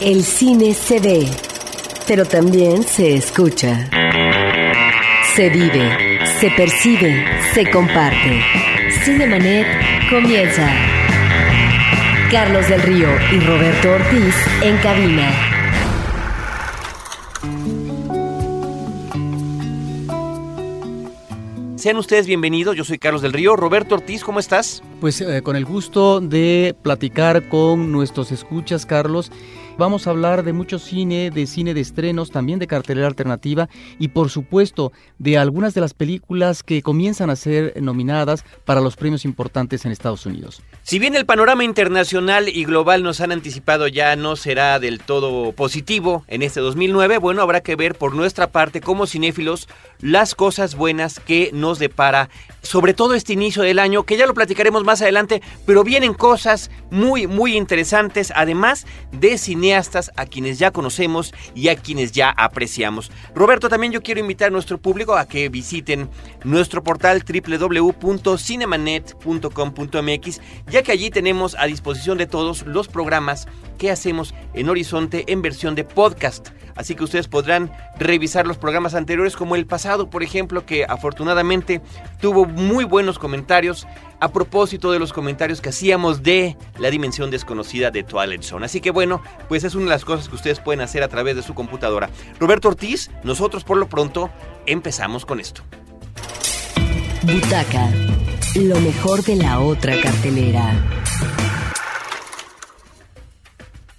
El cine se ve, pero también se escucha. Se vive, se percibe, se comparte. Cinemanet comienza. Carlos del Río y Roberto Ortiz en cabina. Sean ustedes bienvenidos, yo soy Carlos del Río. Roberto Ortiz, ¿cómo estás? Pues eh, con el gusto de platicar con nuestros escuchas, Carlos. Vamos a hablar de mucho cine, de cine de estrenos, también de cartelera alternativa y por supuesto de algunas de las películas que comienzan a ser nominadas para los premios importantes en Estados Unidos. Si bien el panorama internacional y global nos han anticipado ya no será del todo positivo en este 2009, bueno, habrá que ver por nuestra parte como cinéfilos las cosas buenas que nos depara, sobre todo este inicio del año, que ya lo platicaremos más adelante, pero vienen cosas muy, muy interesantes, además de cineastas a quienes ya conocemos y a quienes ya apreciamos. Roberto, también yo quiero invitar a nuestro público a que visiten nuestro portal www.cinemanet.com.mx, ya que allí tenemos a disposición de todos los programas que hacemos en Horizonte en versión de podcast. Así que ustedes podrán revisar los programas anteriores como el pasado, por ejemplo, que afortunadamente tuvo muy buenos comentarios a propósito de los comentarios que hacíamos de la dimensión desconocida de Twilight Zone. Así que bueno, pues es una de las cosas que ustedes pueden hacer a través de su computadora. Roberto Ortiz, nosotros por lo pronto empezamos con esto. Butaca, lo mejor de la otra cartelera.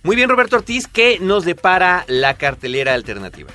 Muy bien, Roberto Ortiz, ¿qué nos depara la cartelera alternativa?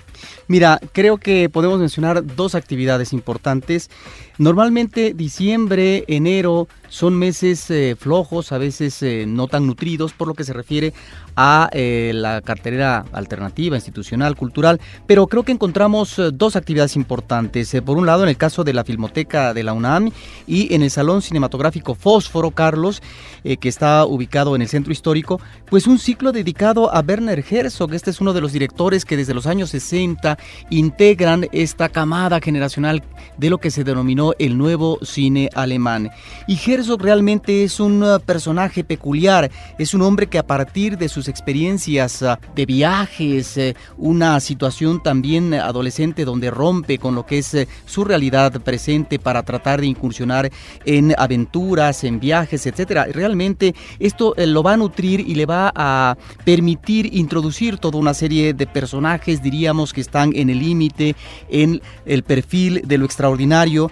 Mira, creo que podemos mencionar dos actividades importantes. Normalmente diciembre, enero son meses eh, flojos, a veces eh, no tan nutridos, por lo que se refiere a eh, la cartelera alternativa, institucional, cultural, pero creo que encontramos dos actividades importantes. por un lado, en el caso de la Filmoteca de la UNAM y en el Salón Cinematográfico Fósforo, Carlos, que está ubicado en el centro histórico, pues un ciclo dedicado a Werner Herzog. Este es uno de los directores que desde los años 60 integran esta camada generacional de lo que se denominó el nuevo cine alemán. Y Herzog realmente es un uh, personaje peculiar, es un hombre que a partir de sus experiencias uh, de viajes, uh, una situación también adolescente donde rompe con lo que es su realidad presente para tratar de incursionar en aventuras, en viajes, etcétera. Realmente esto eh, lo va a nutrir y le va a permitir introducir toda una serie de personajes, diríamos que están en el límite, en el perfil de lo extraordinario.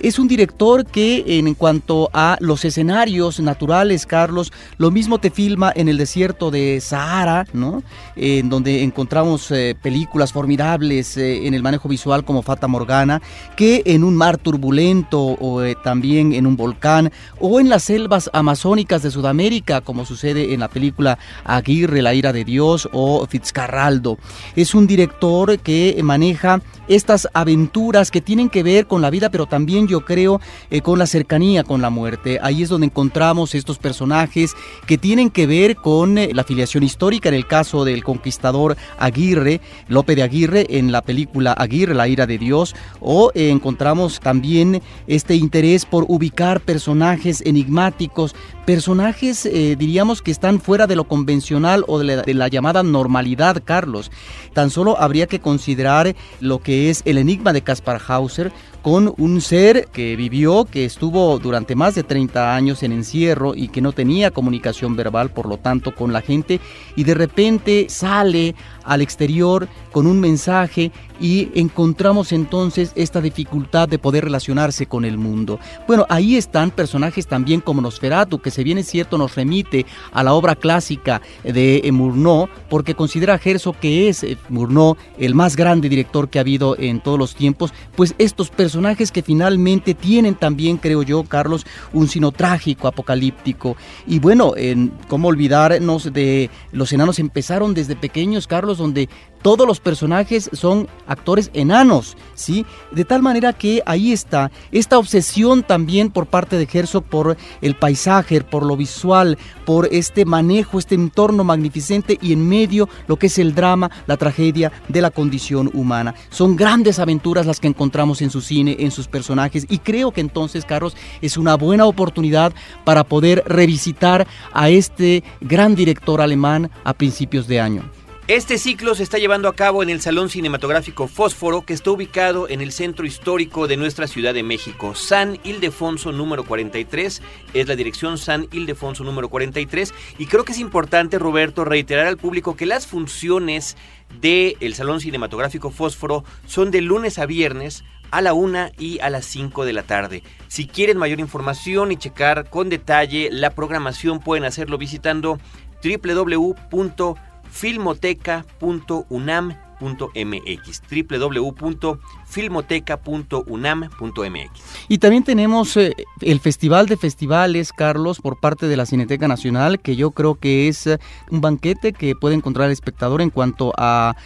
Es un director que en cuanto a los escenarios naturales, Carlos, lo mismo te filma en el desierto de Sahara, ¿no? En donde encontramos eh, películas formidables eh, en el manejo visual como Fata Morgana, que en un mar turbulento o eh, también en un volcán o en las selvas amazónicas de Sudamérica, como sucede en la película Aguirre, la ira de Dios o Fitzcarraldo. Es un director que maneja estas aventuras que tienen que ver con la vida, pero también yo creo eh, con la cercanía con la muerte. Ahí es donde encontramos estos personajes que tienen que ver con eh, la afiliación histórica, en el caso del conquistador Aguirre, Lope de Aguirre, en la película Aguirre, la ira de Dios, o eh, encontramos también este interés por ubicar personajes enigmáticos, personajes diríamos que están fuera de lo convencional o de la, de la llamada normalidad, Carlos. Tan solo habría que considerar lo que es el enigma de Caspar Hauser, con un ser que vivió, que estuvo durante más de 30 años en encierro y que no tenía comunicación verbal, por lo tanto, con la gente, y de repente sale al exterior con un mensaje y encontramos entonces esta dificultad de poder relacionarse con el mundo. Bueno, ahí están personajes también como Nosferatu, que se viene cierto nos remite a la obra clásica de Murnau, porque considera a Herzog que es eh, Murnau el más grande director que ha habido en todos los tiempos, pues estos personajes que finalmente tienen también, creo yo, Carlos, un sino trágico, apocalíptico. Y bueno, en, ¿cómo olvidarnos de los enanos? Empezaron desde pequeños, Carlos, donde todos los personajes son actores enanos, ¿sí? De tal manera que ahí está esta obsesión también por parte de Herzog por el paisaje, por lo visual, por este manejo, este entorno magnificente y en medio lo que es el drama, la tragedia de la condición humana. Son grandes aventuras las que encontramos en su cine, en sus personajes y creo que entonces, Carlos, es una buena oportunidad para poder revisitar a este gran director alemán a principios de año. Este ciclo se está llevando a cabo en el Salón Cinematográfico Fósforo, que está ubicado en el centro histórico de nuestra Ciudad de México. San Ildefonso número 43 es la dirección San Ildefonso número 43. Y creo que es importante, Roberto, reiterar al público que las funciones del Salón Cinematográfico Fósforo son de lunes a viernes a la 1 y a las 5 de la tarde. Si quieren mayor información y checar con detalle la programación, pueden hacerlo visitando www filmoteca.unam.mx www.filmoteca.unam.mx Y también tenemos eh, el Festival de Festivales, Carlos, por parte de la Cineteca Nacional, que yo creo que es eh, un banquete que puede encontrar el espectador en cuanto a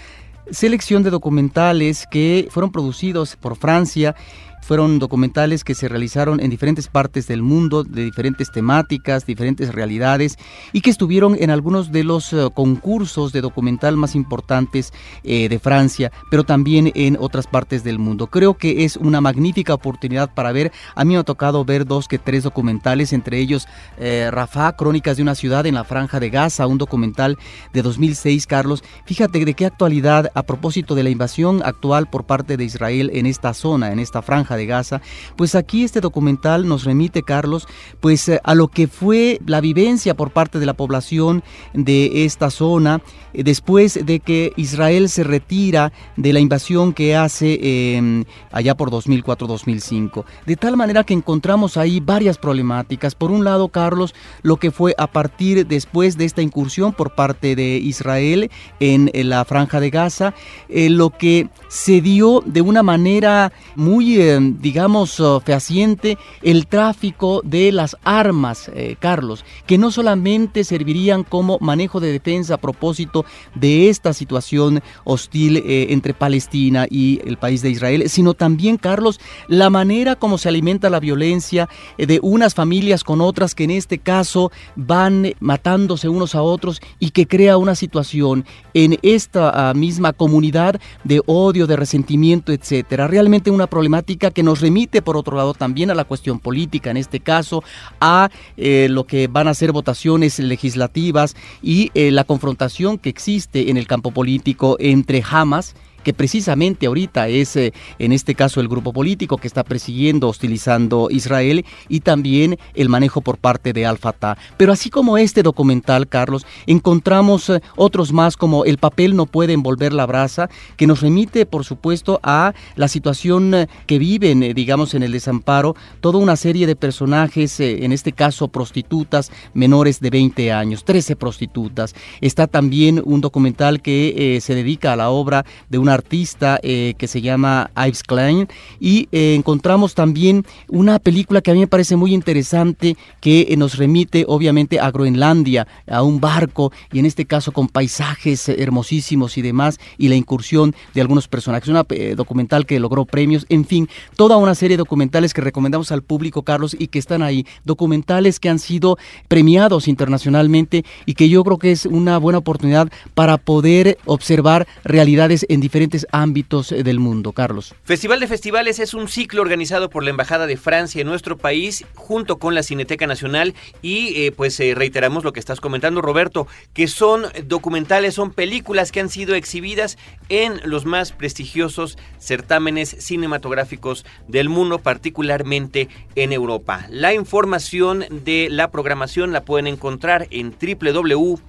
selección de documentales que fueron producidos por Francia fueron documentales que se realizaron en diferentes partes del mundo, de diferentes temáticas, diferentes realidades, y que estuvieron en algunos de los eh, concursos de documental más importantes eh, de Francia, pero también en otras partes del mundo. Creo que es una magnífica oportunidad para ver. A mí me ha tocado ver dos que tres documentales, entre ellos eh, Rafa, Crónicas de una ciudad en la franja de Gaza, un documental de 2006, Carlos. Fíjate de qué actualidad a propósito de la invasión actual por parte de Israel en esta zona, en esta franja de Gaza, pues aquí este documental nos remite, Carlos, pues eh, a lo que fue la vivencia por parte de la población de esta zona eh, después de que Israel se retira de la invasión que hace em, allá por 2004-2005. De tal manera que encontramos ahí varias problemáticas. Por un lado, Carlos, lo que fue a partir después de esta incursión por parte de Israel en, la franja de Gaza, eh, lo que se dio de una manera muy digamos, uh, fehaciente el tráfico de las armas, eh, Carlos, que no solamente servirían como manejo de defensa a propósito de esta situación hostil eh, entre Palestina y el país de Israel, sino también, Carlos, la manera como se alimenta la violencia eh, de unas familias con otras que en este caso van matándose unos a otros y que crea una situación en esta ah, misma comunidad de odio, de resentimiento, etcétera. Realmente una problemática que nos remite, por otro lado, también a la cuestión política, en este caso, a eh, lo que van a ser votaciones legislativas y eh, la confrontación que existe en el campo político entre Hamas que precisamente ahorita es eh, en este caso el grupo político que está persiguiendo, hostilizando Israel y también el manejo por parte de Al-Fatah. Pero así como este documental, Carlos, encontramos eh, otros más como El papel no puede envolver la brasa, que nos remite, por supuesto, a la situación eh, que viven, digamos, en el desamparo, toda una serie de personajes, en este caso prostitutas menores de 20 años, 13 prostitutas. Está también un documental que se dedica a la obra de una artista eh, que se llama Ives Klein y eh, encontramos también una película que a mí me parece muy interesante que eh, nos remite obviamente a Groenlandia, a un barco y en este caso con paisajes hermosísimos y demás y la incursión de algunos personajes. Una documental que logró premios, en fin, toda una serie de documentales que recomendamos al público, Carlos, y que están ahí. Documentales que han sido premiados internacionalmente y que yo creo que es una buena oportunidad para poder observar realidades en diferentes ámbitos eh, del mundo. Carlos. Festival de Festivales es un ciclo organizado por la Embajada de Francia en nuestro país junto con la Cineteca Nacional y eh, pues eh, reiteramos lo que estás comentando Roberto, que son documentales, son películas que han sido exhibidas en los más prestigiosos certámenes cinematográficos del mundo, particularmente en Europa. La información de la programación la pueden encontrar en www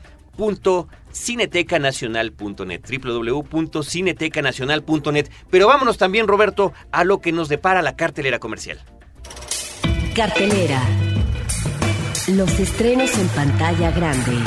cinetecanacional.net, www.cinetecanacional.net. Pero vámonos también, Roberto, a lo que nos depara la cartelera comercial. Cartelera. Los estrenos en pantalla grande.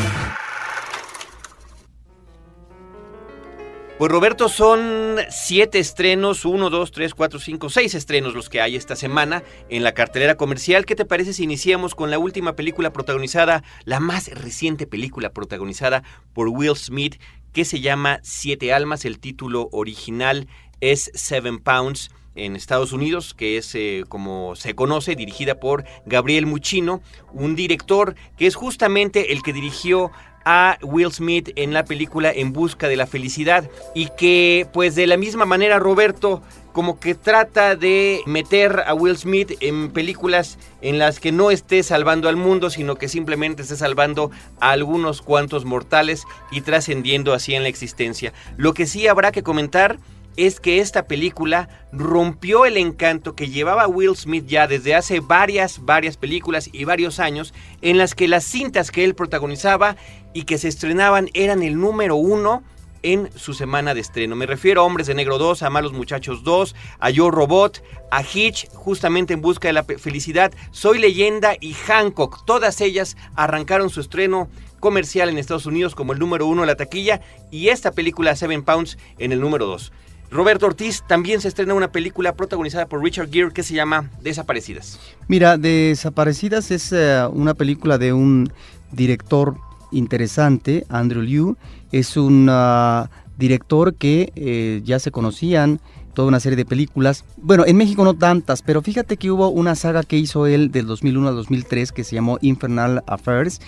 Pues Roberto, son siete estrenos, uno, dos, tres, cuatro, cinco, seis estrenos los que hay esta semana en la cartelera comercial. ¿Qué te parece si iniciamos con la última película protagonizada, la más reciente película protagonizada por Will Smith, que se llama Siete Almas. El título original es Seven Pounds en Estados Unidos, que es eh, como se conoce, dirigida por Gabriel Muchino, un director que es justamente el que dirigió a Will Smith en la película En Busca de la Felicidad y que pues de la misma manera Roberto como que trata de meter a Will Smith en películas en las que no esté salvando al mundo, sino que simplemente esté salvando a algunos cuantos mortales y trascendiendo así en la existencia. Lo que sí habrá que comentar es que esta película rompió el encanto que llevaba Will Smith ya desde hace varias, varias películas y varios años en las que las cintas que él protagonizaba y que se estrenaban eran el número uno en su semana de estreno. Me refiero a Hombres de Negro 2, a Malos Muchachos 2, a Yo Robot, a Hitch, justamente en busca de la felicidad, Soy Leyenda y Hancock. Todas ellas arrancaron su estreno comercial en Estados Unidos como el número uno de la taquilla y esta película Seven Pounds en el número 2. Roberto Ortiz también se estrena una película protagonizada por Richard Gere que se llama Desaparecidas. Mira, Desaparecidas es eh, una película de un director interesante, Andrew Liu. Es un ah, director que eh, ya se conocían toda una serie de películas. Bueno, en México no tantas, pero fíjate que hubo una saga que hizo él del 2001 al 2003 que se llamó Infernal Affairs,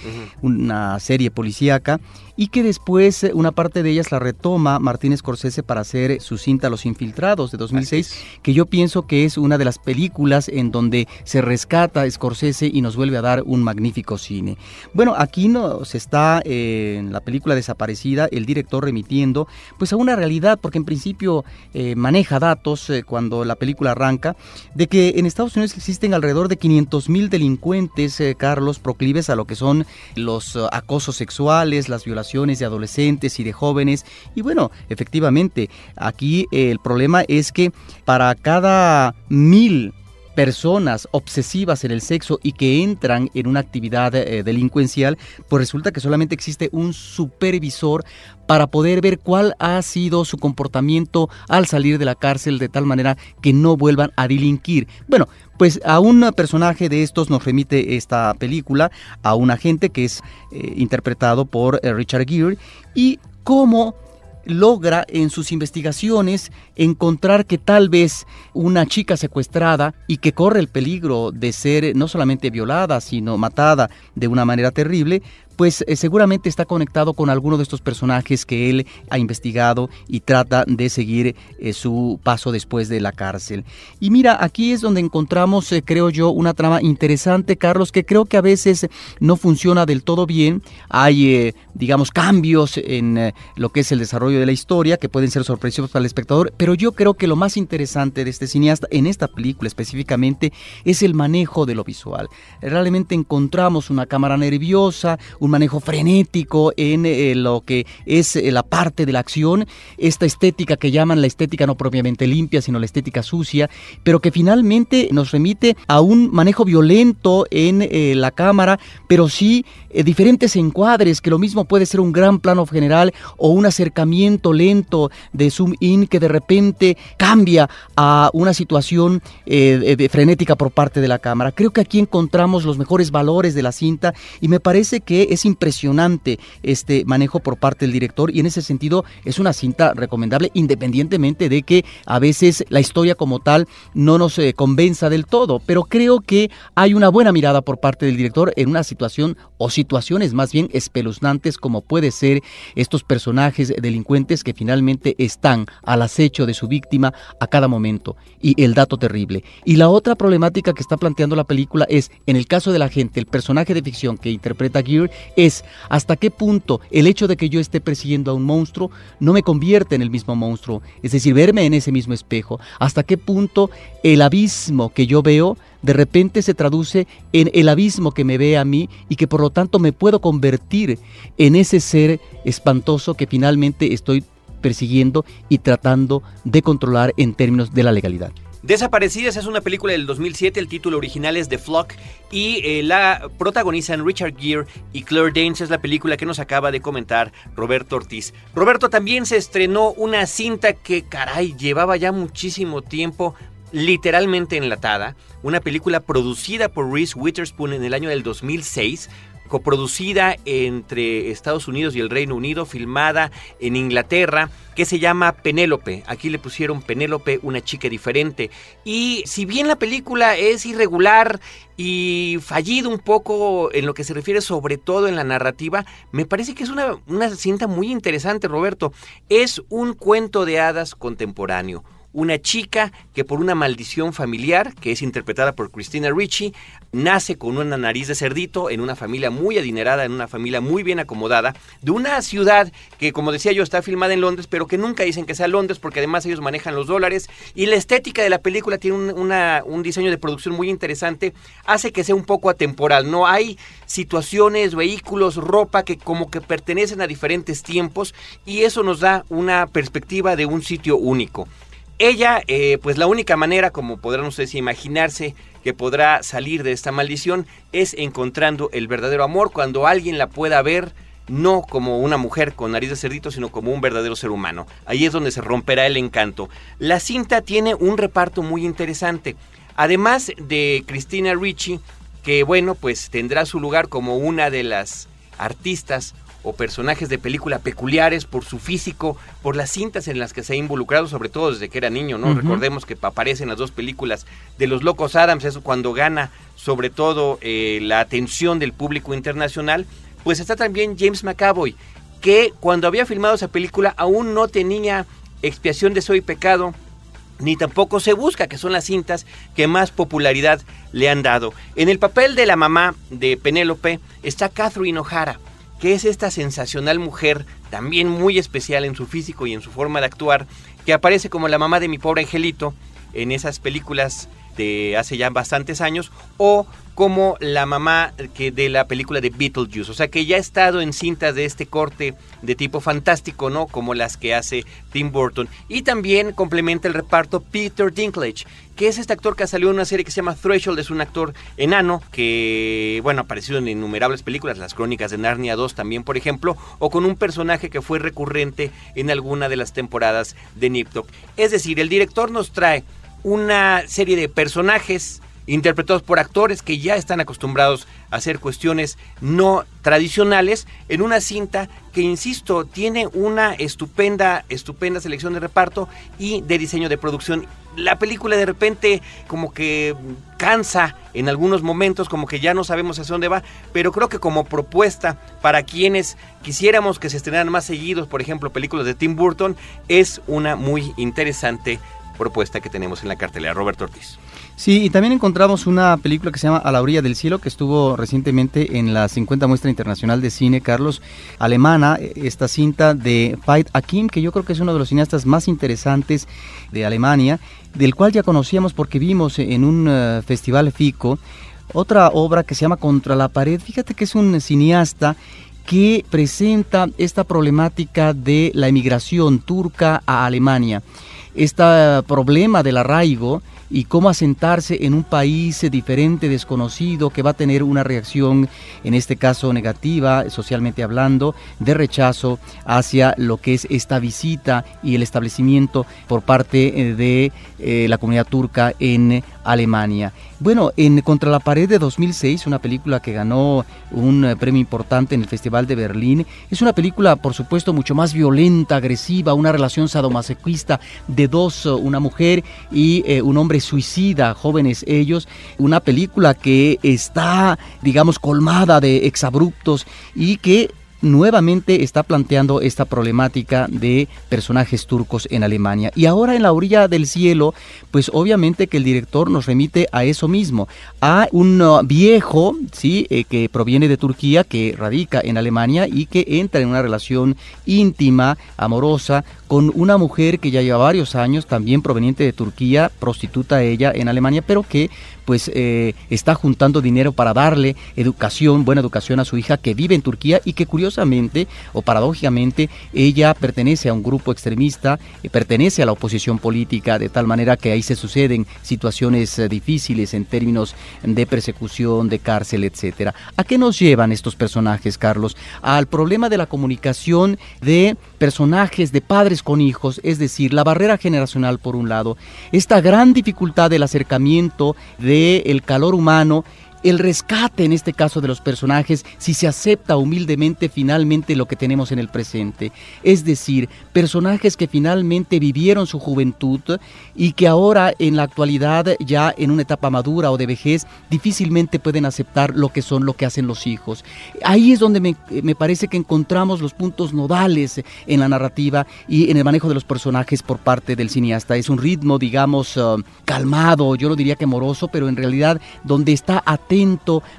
una serie policíaca y que después eh, una parte de ellas la retoma Martínez Scorsese para hacer su cinta Los Infiltrados de 2006, que yo pienso que es una de las películas en donde se rescata Scorsese y nos vuelve a dar un magnífico cine. Bueno, aquí nos está eh, en la película Desaparecida el director remitiendo pues a una realidad, porque en principio eh, maneja datos cuando la película arranca, de que en Estados Unidos existen alrededor de 500 mil delincuentes, Carlos, proclives a lo que son los acosos sexuales, las violaciones de adolescentes y de jóvenes. Y bueno, efectivamente, aquí el problema es que para cada mil personas obsesivas en el sexo y que entran en una actividad eh, delincuencial, pues resulta que solamente existe un supervisor para poder ver cuál ha sido su comportamiento al salir de la cárcel de tal manera que no vuelvan a delinquir. Bueno, pues a un personaje de estos nos remite esta película, a un agente que es eh, interpretado por eh, Richard Gere y cómo logra en sus investigaciones encontrar que tal vez una chica secuestrada y que corre el peligro de ser no solamente violada, sino matada de una manera terrible, pues eh, seguramente está conectado con alguno de estos personajes que él ha investigado y trata de seguir eh, su paso después de la cárcel. Y mira, aquí es donde encontramos, eh, creo yo, una trama interesante, Carlos, que creo que a veces no funciona del todo bien. Hay, digamos, cambios en lo que es el desarrollo de la historia que pueden ser sorpresivos para el espectador, pero yo creo que lo más interesante de este cineasta, en esta película específicamente, es el manejo de lo visual. Realmente encontramos una cámara nerviosa, manejo frenético en eh, lo que es eh, la parte de la acción, esta estética que llaman la estética no propiamente limpia, sino la estética sucia, pero que finalmente nos remite a un manejo violento en eh, la cámara, pero sí diferentes encuadres, que lo mismo puede ser un gran plano general o un acercamiento lento de zoom in que de repente cambia a una situación frenética por parte de la cámara. Creo que aquí encontramos los mejores valores de la cinta y me parece que es impresionante este manejo por parte del director y en ese sentido es una cinta recomendable independientemente de que a veces la historia como tal no nos eh, convenza del todo, pero creo que hay una buena mirada por parte del director en una situación o situaciones más bien espeluznantes como puede ser estos personajes delincuentes que finalmente están al acecho de su víctima a cada momento y el dato terrible. Y la otra problemática que está planteando la película es, en el caso de la gente, el personaje de ficción que interpreta Gear es hasta qué punto el hecho de que yo esté persiguiendo a un monstruo no me convierte en el mismo monstruo, es decir, verme en ese mismo espejo, hasta qué punto el abismo que yo veo de repente se traduce en el abismo que me ve a mí y que por lo tanto me puedo convertir en ese ser espantoso que finalmente estoy persiguiendo y tratando de controlar en términos de la legalidad. Desaparecidas es una película del 2007, el título original es The Flock y eh, la protagonizan Richard Gere y Claire Danes, es la película que nos acaba de comentar Roberto Ortiz. Roberto también se estrenó una cinta que, caray, llevaba ya muchísimo tiempo literalmente enlatada, una película producida por Reese Witherspoon en el año del 2006, coproducida entre Estados Unidos y el Reino Unido, filmada en Inglaterra, que se llama Penélope. Aquí le pusieron Penélope, una chica diferente. Y si bien la película es irregular y fallido un poco en lo que se refiere sobre todo en la narrativa, me parece que es una, una cinta muy interesante, Roberto. Es un cuento de hadas contemporáneo una chica que por una maldición familiar, que es interpretada por Christina Ricci, nace con una nariz de cerdito en una familia muy adinerada, en una familia muy bien acomodada, de una ciudad que, como decía yo, está filmada en Londres, pero que nunca dicen que sea Londres porque además ellos manejan los dólares y la estética de la película tiene un, un diseño de producción muy interesante, hace que sea un poco atemporal, no hay situaciones, vehículos, ropa que como que pertenecen a diferentes tiempos y eso nos da una perspectiva de un sitio único. Ella, eh, pues la única manera, como podrán ustedes imaginarse, que podrá salir de esta maldición es encontrando el verdadero amor cuando alguien la pueda ver no como una mujer con nariz de cerdito, sino como un verdadero ser humano. Ahí es donde se romperá el encanto. La cinta tiene un reparto muy interesante. Además de Christina Ricci, que bueno, pues tendrá su lugar como una de las artistas o personajes de película peculiares por su físico, por las cintas en las que se ha involucrado, sobre todo desde que era niño, ¿no? Recordemos que aparecen las dos películas de los Locos Adams, eso cuando gana sobre todo eh, la atención del público internacional, pues está también James McAvoy, que cuando había filmado esa película aún no tenía expiación de soy pecado, ni tampoco se busca, que son las cintas que más popularidad le han dado. En el papel de la mamá de Penélope está Catherine O'Hara, que es esta sensacional mujer, también muy especial en su físico y en su forma de actuar, que aparece como la mamá de mi pobre angelito en esas películas de hace ya bastantes años, o como la mamá que de la película de Beetlejuice, o sea que ya ha estado en cintas de este corte de tipo fantástico, ¿no? Como las que hace Tim Burton. Y también complementa el reparto Peter Dinklage, que es este actor que salió en una serie que se llama Threshold, es un actor enano que, bueno, ha aparecido en innumerables películas, las crónicas de Narnia 2 también, por ejemplo, o con un personaje que fue recurrente en alguna de las temporadas de Nip Es decir, el director nos trae una serie de personajes interpretados por actores que ya están acostumbrados a hacer cuestiones no tradicionales en una cinta que insisto tiene una estupenda estupenda selección de reparto y de diseño de producción. La película de repente como que cansa en algunos momentos, como que ya no sabemos hacia dónde va, pero creo que como propuesta para quienes quisiéramos que se estrenaran más seguidos, por ejemplo, películas de Tim Burton, es una muy interesante propuesta que tenemos en la cartelera. Roberto Ortiz. Sí, y también encontramos una película que se llama A la orilla del cielo, que estuvo recientemente en la 50 Muestra Internacional de Cine, Carlos, alemana, esta cinta de Fight Akim, que yo creo que es uno de los cineastas más interesantes de Alemania, del cual ya conocíamos porque vimos en un eh, festival FICO otra obra que se llama Contra la pared. Fíjate que es un cineasta que presenta esta problemática de la emigración turca a Alemania este problema del arraigo y cómo asentarse en un país diferente, desconocido, que va a tener una reacción, en este caso negativa, socialmente hablando, de rechazo hacia lo que es esta visita y el establecimiento por parte eh, de eh, la comunidad turca en Alemania. Bueno, en Contra la Pared de 2006, una película que ganó un eh, premio importante en el Festival de Berlín, es una película, por supuesto, mucho más violenta, agresiva, una relación sadomasoquista de dos, eh, una mujer y eh, un hombre suicida, jóvenes ellos, una película que está, digamos, colmada de exabruptos y que nuevamente está planteando esta problemática de personajes turcos en Alemania. Y ahora en la orilla del cielo, pues obviamente que el director nos remite a eso mismo, a un uh, viejo, ¿sí? Eh, que proviene de Turquía, que radica en Alemania y que entra en una relación íntima, amorosa, con una mujer que ya lleva varios años, también proveniente de Turquía, prostituta ella en Alemania, pero que pues eh, está juntando dinero para darle educación, buena educación a su hija que vive en Turquía y que curiosamente o paradójicamente ella pertenece a un grupo extremista, eh, pertenece a la oposición política, de tal manera que ahí se suceden situaciones eh, difíciles en términos de persecución, de cárcel, etcétera. ¿A qué nos llevan estos personajes, Carlos? Al problema de la comunicación de personajes, de padres con hijos, es decir, la barrera generacional por un lado, esta gran dificultad del acercamiento de el calor humano el rescate en este caso de los personajes si se acepta humildemente finalmente lo que tenemos en el presente. Es decir, personajes que finalmente vivieron su juventud y que ahora en la actualidad ya en una etapa madura o de vejez difícilmente pueden aceptar lo que son, lo que hacen los hijos. Ahí es donde me, me parece que encontramos los puntos nodales en la narrativa y en el manejo de los personajes por parte del cineasta. Es un ritmo, digamos, uh, calmado, yo lo diría que moroso, pero en realidad donde está atento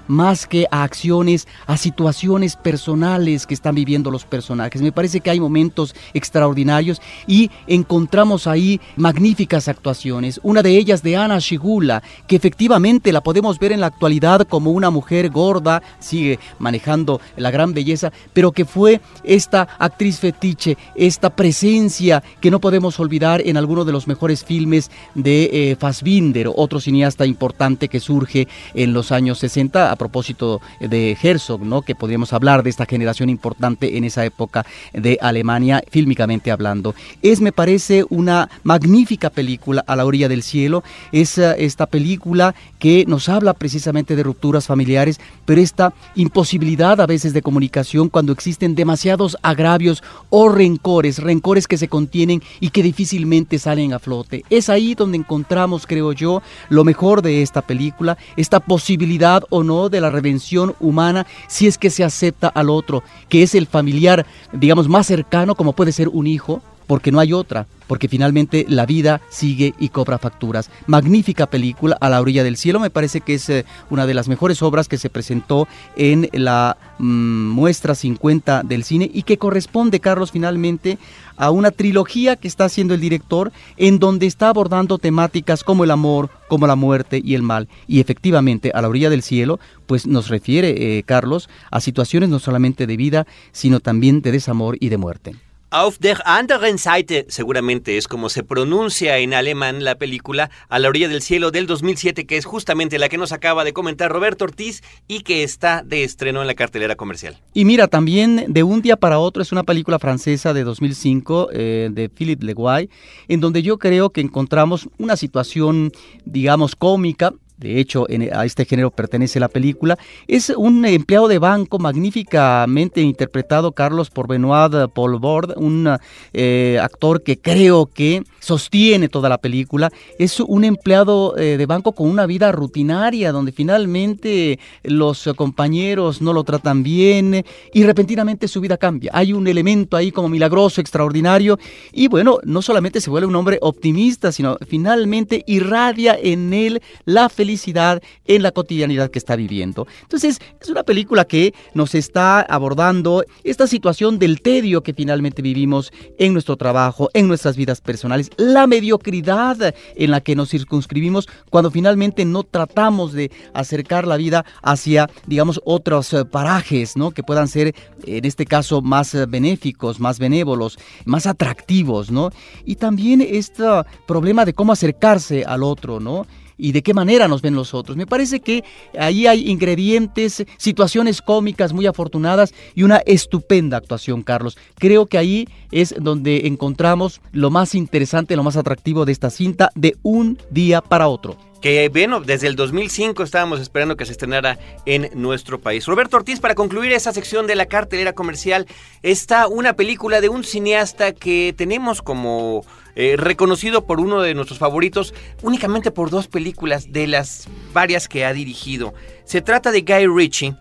más que a acciones, a situaciones personales que están viviendo los personajes. Me parece que hay momentos extraordinarios y encontramos ahí magníficas actuaciones. Una de ellas de Ana Shigula, que efectivamente la podemos ver en la actualidad como una mujer gorda, sigue manejando la gran belleza, pero que fue esta actriz fetiche, esta presencia que no podemos olvidar en alguno de los mejores filmes de eh, Fassbinder, otro cineasta importante que surge en los años 60 a propósito de Herzog, ¿no? que podríamos hablar de esta generación importante en esa época de Alemania, fílmicamente hablando. Es, me parece, una magnífica película a la orilla del cielo. Es eh, esta película que nos habla precisamente de rupturas familiares, pero esta imposibilidad a veces de comunicación cuando existen demasiados agravios o rencores, rencores que se contienen y que difícilmente salen a flote. Es ahí donde encontramos, creo yo, lo mejor de esta película, esta posibilidad o no de la redención humana si es que se acepta al otro, que es el familiar, digamos, más cercano como puede ser un hijo, porque no hay otra porque finalmente la vida sigue y cobra facturas. Magnífica película, A la orilla del cielo, me parece que es eh, una de las mejores obras que se presentó en la mm, muestra 50 del cine y que corresponde, Carlos, finalmente a una trilogía que está haciendo el director en donde está abordando temáticas como el amor, como la muerte y el mal. Y efectivamente, a la orilla del cielo, pues nos refiere, eh, Carlos, a situaciones no solamente de vida, sino también de desamor y de muerte. Auf der anderen Seite, seguramente es como se pronuncia en alemán la película A la orilla del cielo del 2007, que es justamente la que nos acaba de comentar Roberto Ortiz y que está de estreno en la cartelera comercial. Y mira, también de un día para otro es una película francesa de 2005 eh, de Philippe Leguay, en donde yo creo que encontramos una situación, digamos, cómica, de hecho a este género pertenece la película, es un empleado de banco magníficamente interpretado, Carlos, por Benoit Paul Bord, un eh, actor que creo que sostiene toda la película. Es un empleado eh, de banco con una vida rutinaria, donde finalmente los compañeros no lo tratan bien y repentinamente su vida cambia. Hay un elemento ahí como milagroso, extraordinario, y bueno, no solamente se vuelve un hombre optimista, sino finalmente irradia en él la felicidad felicidad en la cotidianidad que está viviendo. Entonces, es una película que nos está abordando esta situación del tedio que finalmente vivimos en nuestro trabajo, en nuestras vidas personales, la mediocridad en la que nos circunscribimos cuando finalmente no tratamos de acercar la vida hacia, digamos, otros eh, parajes, ¿no? Que puedan ser, en este caso, más eh, benéficos, más benévolos, más atractivos, ¿no? Y también este problema de cómo acercarse al otro, ¿no? Y de qué manera nos ven los otros. Me parece que ahí hay ingredientes, situaciones cómicas muy afortunadas y una estupenda actuación, Carlos. Creo que ahí es donde encontramos lo más interesante, lo más atractivo de esta cinta de un día para otro que bueno, desde el 2005 estábamos esperando que se estrenara en nuestro país. Roberto Ortiz, para concluir esa sección de la cartelera comercial, está una película de un cineasta que tenemos como eh, reconocido por uno de nuestros favoritos únicamente por dos películas de las varias que ha dirigido. Se trata de Guy Ritchie,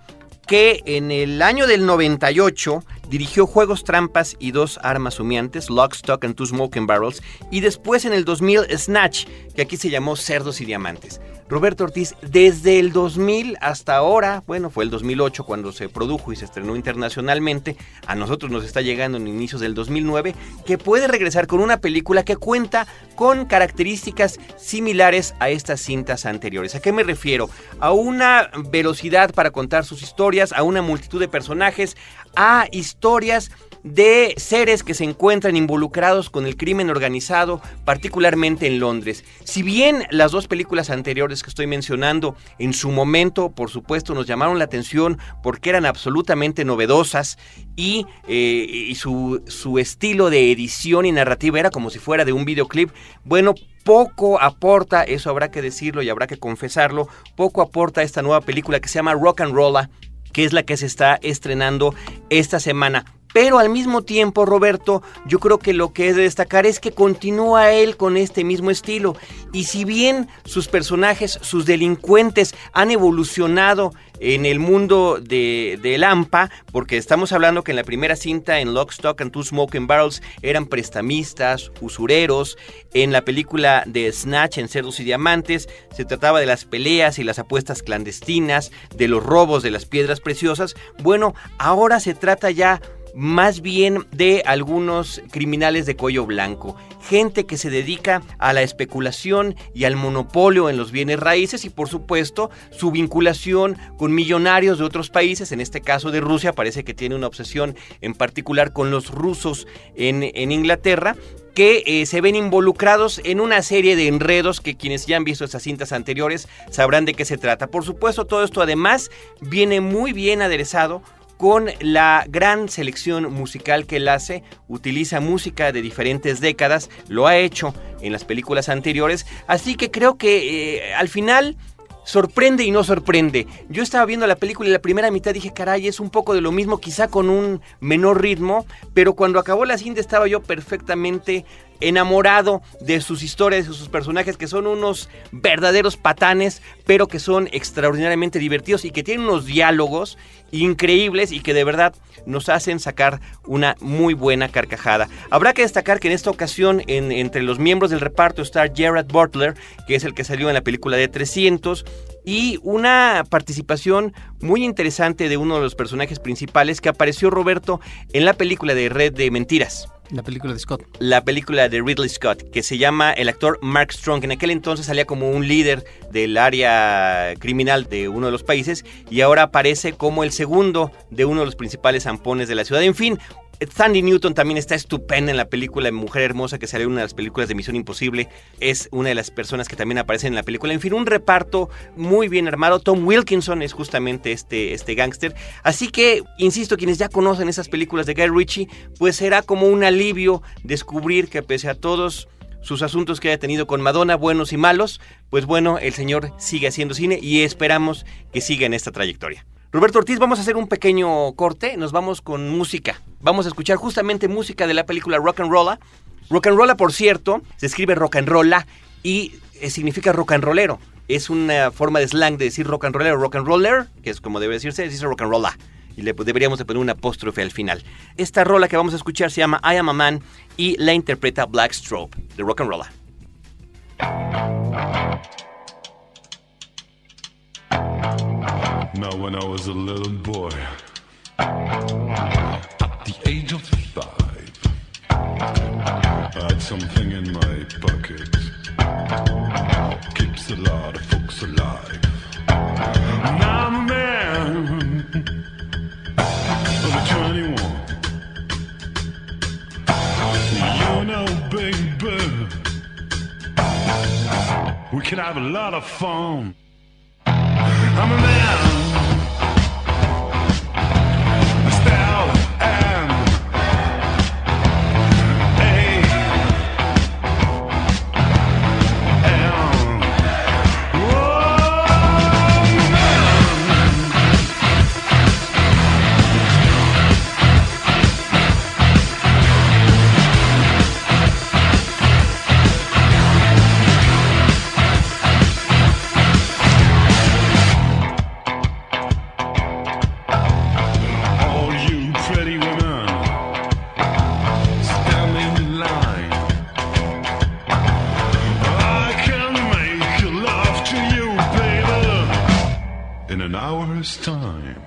que en el año del 98 dirigió Juegos Trampas y Dos Armas Humeantes, Lock, Stock and Two Smoking Barrels, y después en el 2000 Snatch, que aquí se llamó Cerdos y Diamantes. Roberto Ortiz, desde el 2000 hasta ahora, bueno, fue el 2008 cuando se produjo y se estrenó internacionalmente, a nosotros nos está llegando en inicios del 2009, que puede regresar con una película que cuenta con características similares a estas cintas anteriores. ¿A qué me refiero? A una velocidad para contar sus historias, a una multitud de personajes, a historias de seres que se encuentran involucrados con el crimen organizado, particularmente en Londres. Si bien las dos películas anteriores que estoy mencionando en su momento, por supuesto, nos llamaron la atención porque eran absolutamente novedosas y, eh, su, su estilo de edición y narrativa era como si fuera de un videoclip, bueno, poco aporta, eso habrá que decirlo y habrá que confesarlo, poco aporta esta nueva película que se llama Rock and Rolla, que es la que se está estrenando esta semana. Pero al mismo tiempo, Roberto, yo creo que lo que es de destacar es que continúa él con este mismo estilo. Y si bien sus personajes, sus delincuentes han evolucionado en el mundo de, de Lampa, porque estamos hablando que en la primera cinta, en Lock, Stock and Two Smoking Barrels, eran prestamistas, usureros. En la película de Snatch, en Cerdos y Diamantes, se trataba de las peleas y las apuestas clandestinas, de los robos de las piedras preciosas. Bueno, ahora se trata ya más bien de algunos criminales de cuello blanco, gente que se dedica a la especulación y al monopolio en los bienes raíces y por supuesto su vinculación con millonarios de otros países, en este caso de Rusia, parece que tiene una obsesión en particular con los rusos en, Inglaterra, que eh, se ven involucrados en una serie de enredos que quienes ya han visto esas cintas anteriores sabrán de qué se trata. Por supuesto, todo esto además viene muy bien aderezado con la gran selección musical que él hace, utiliza música de diferentes décadas, lo ha hecho en las películas anteriores, así que creo que eh, al final sorprende y no sorprende. Yo estaba viendo la película y la primera mitad dije, caray, es un poco de lo mismo, quizá con un menor ritmo, pero cuando acabó la cinta estaba yo perfectamente enamorado de sus historias, de sus personajes, que son unos verdaderos patanes, pero que son extraordinariamente divertidos y que tienen unos diálogos increíbles y que de verdad nos hacen sacar una muy buena carcajada. Habrá que destacar que en esta ocasión entre los miembros del reparto está Jared Butler, que es el que salió en la película de 300, y una participación muy interesante de uno de los personajes principales que apareció Roberto en la película de Red de Mentiras. La película de Scott. La película de Ridley Scott, que se llama el actor Mark Strong. En aquel entonces salía como un líder del área criminal de uno de los países y ahora aparece como el segundo de uno de los principales zampones de la ciudad. En fin, Sandy Newton también está estupenda en la película Mujer Hermosa, que salió en una de las películas de Misión Imposible. Es una de las personas que también aparecen en la película. En fin, un reparto muy bien armado. Tom Wilkinson es justamente este, este gángster. Así que, insisto, quienes ya conocen esas películas de Guy Ritchie, pues será como un alivio descubrir que pese a todos sus asuntos que haya tenido con Madonna, buenos y malos, pues bueno, el señor sigue haciendo cine y esperamos que siga en esta trayectoria. Roberto Ortiz, vamos a hacer un pequeño corte, nos vamos con música. Vamos a escuchar justamente música de la película Rock and Rolla. Rock and Rolla, por cierto, se escribe rock and rolla y eh, significa rock and rollero. Es una forma de slang de decir rock and rollero, rock and roller, que es como debe decirse, dice rock and rolla. Y le deberíamos de poner un apóstrofe al final. Esta rola que vamos a escuchar se llama I Am a Man y la interpreta Black Strobe de Rock and Rolla. Now, when I was a little boy, at the age of five, I had something in my pocket. Keeps a lot of folks alive. Now I'm a man of 21. You know, baby, we can have a lot of fun. I'm a man. hour's time.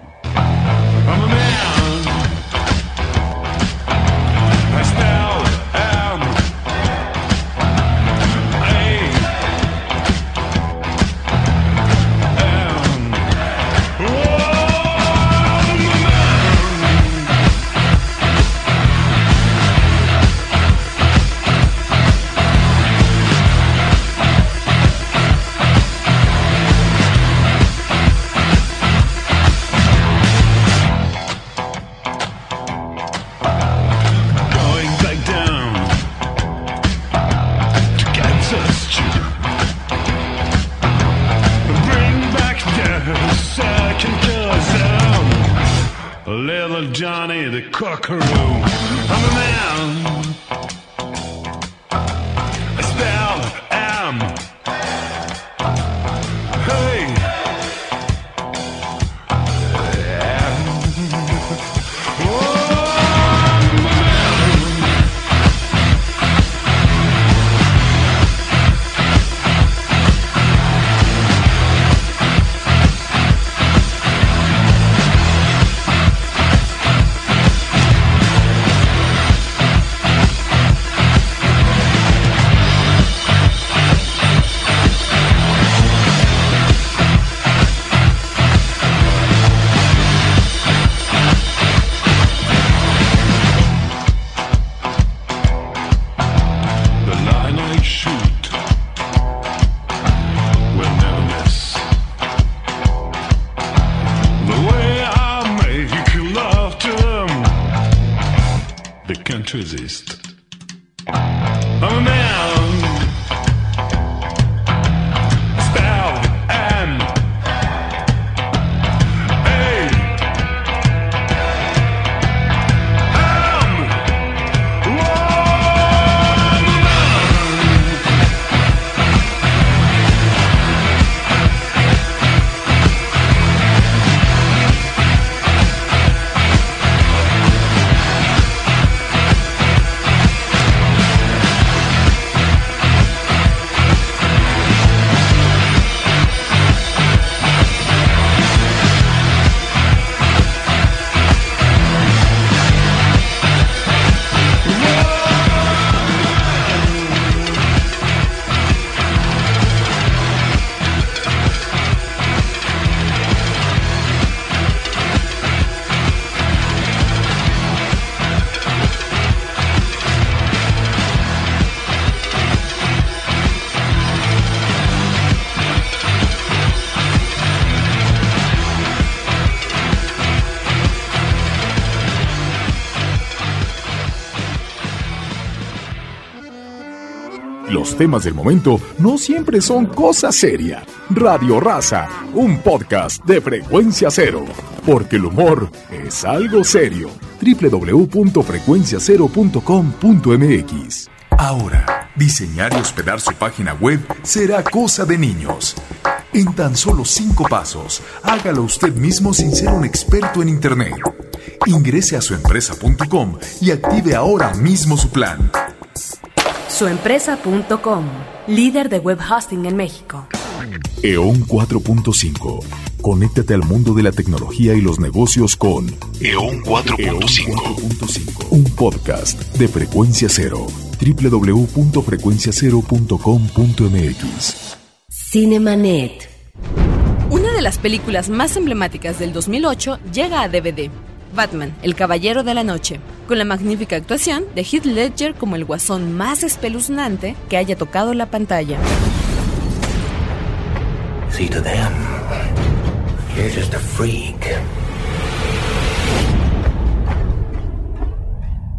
exist. Temas del momento no siempre son cosa seria. Radio Raza, un podcast de frecuencia cero. Porque el humor es algo serio. www.frecuenciacero.com.mx Ahora, diseñar y hospedar su página web será cosa de niños. En tan solo cinco pasos, hágalo usted mismo sin ser un experto en Internet. Ingrese a suempresa.com y active ahora mismo su plan. Suempresa.com, líder de web hosting en México. EON 4.5. Conéctate al mundo de la tecnología y los negocios con EON 4.5. Un podcast de frecuencia cero. www.frecuenciacero.com.mx. Cinemanet. Una de las películas más emblemáticas del 2008 llega a DVD. Batman, El Caballero de la Noche, con la magnífica actuación de Heath Ledger como el guasón más espeluznante que haya tocado la pantalla. See to them, you're just a freak.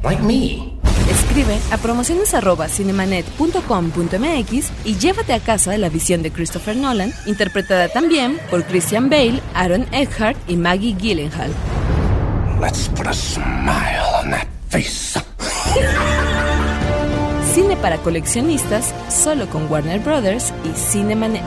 Like me. Escribe a promociones@cinemanet.com.mx y llévate a casa la visión de Christopher Nolan, interpretada también por Christian Bale, Aaron Eckhart y Maggie Gyllenhaal. Let's put a smile on that face. Cine para coleccionistas solo con Warner Brothers y Cinemanet.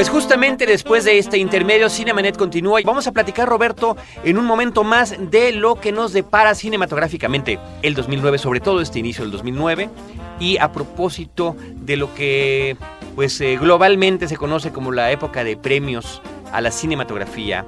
Pues justamente después de este intermedio, Cinemanet continúa y vamos a platicar, Roberto, en un momento más de lo que nos depara cinematográficamente el 2009, sobre todo este inicio del 2009, y a propósito de lo que pues eh, globalmente se conoce como la época de premios a la cinematografía,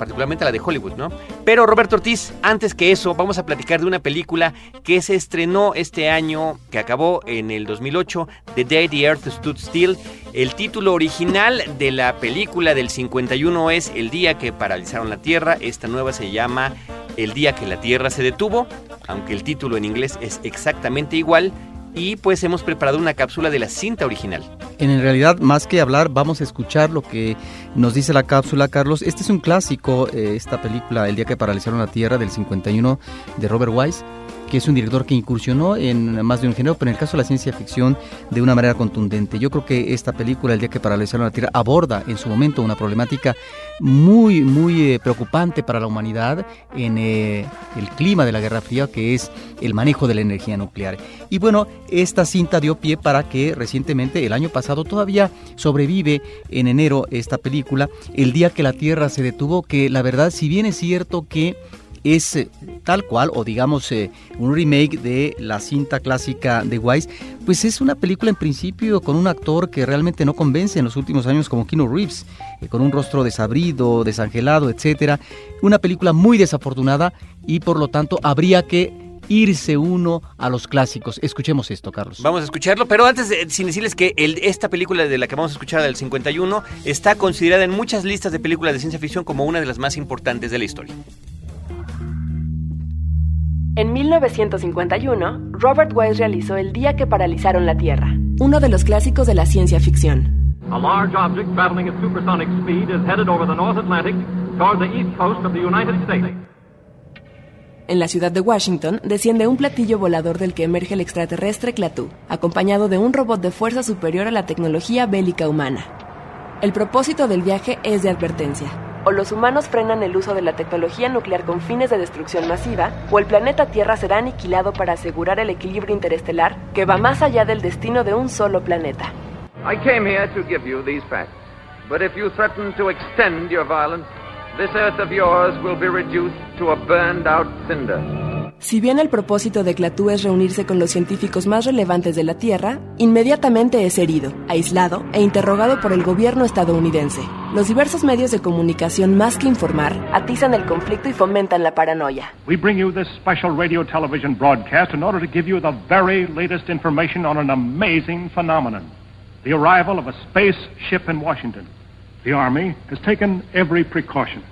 particularmente la de Hollywood, ¿no? Pero Roberto Ortiz, antes que eso, vamos a platicar de una película que se estrenó este año, que acabó en el 2008, The Day the Earth Stood Still. El título original de la película del 51 es El día que paralizaron la Tierra. Esta nueva se llama El día que la Tierra se detuvo, aunque el título en inglés es exactamente igual. Y pues hemos preparado una cápsula de la cinta original. En realidad, más que hablar, vamos a escuchar lo que nos dice la cápsula, Carlos. Este es un clásico, eh, esta película, El día que paralizaron la Tierra, del 51, de Robert Wise. Que es un director que incursionó en más de un género, pero en el caso de la ciencia ficción de una manera contundente. Yo creo que esta película, El día que paralizaron la Tierra, aborda en su momento una problemática muy, muy eh, preocupante para la humanidad en eh, el clima de la Guerra Fría, que es el manejo de la energía nuclear. Y bueno, esta cinta dio pie para que recientemente, el año pasado, todavía sobrevive en enero esta película, El día que la Tierra se detuvo, que la verdad, si bien es cierto que es eh, tal cual, o digamos eh, un remake de la cinta clásica de Wise, pues es una película en principio con un actor que realmente no convence en los últimos años como Keanu Reeves, eh, con un rostro desabrido, desangelado, etcétera. Una película muy desafortunada y por lo tanto habría que irse uno a los clásicos. Escuchemos esto, Carlos. Vamos a escucharlo, pero antes, sin decirles que esta película de la que vamos a escuchar, del 51, está considerada en muchas listas de películas de ciencia ficción como una de las más importantes de la historia. En 1951, Robert Wise realizó El día que paralizaron la Tierra, uno de los clásicos de la ciencia ficción. A large object traveling at supersonic speed is headed over the North Atlantic toward the east coast of the United States. En la ciudad de Washington desciende un platillo volador del que emerge el extraterrestre Clatú, acompañado de un robot de fuerza superior a la tecnología bélica humana. El propósito del viaje es de advertencia. O los humanos frenan el uso de la tecnología nuclear con fines de destrucción masiva, o el planeta Tierra será aniquilado para asegurar el equilibrio interestelar que va más allá del destino de un solo planeta. I came here to give you these facts. But if you threaten to extend your violence, this earth of yours will be reduced to a burned out cinder. Si bien el propósito de Clatú es reunirse con los científicos más relevantes de la Tierra, inmediatamente es herido, aislado e interrogado por el gobierno estadounidense. Los diversos medios de comunicación, más que informar, atizan el conflicto y fomentan la paranoia. We bring you this special radio television broadcast in order to give you the very latest information on an amazing phenomenon the arrival of a space ship in Washington. The Army has taken every precaution.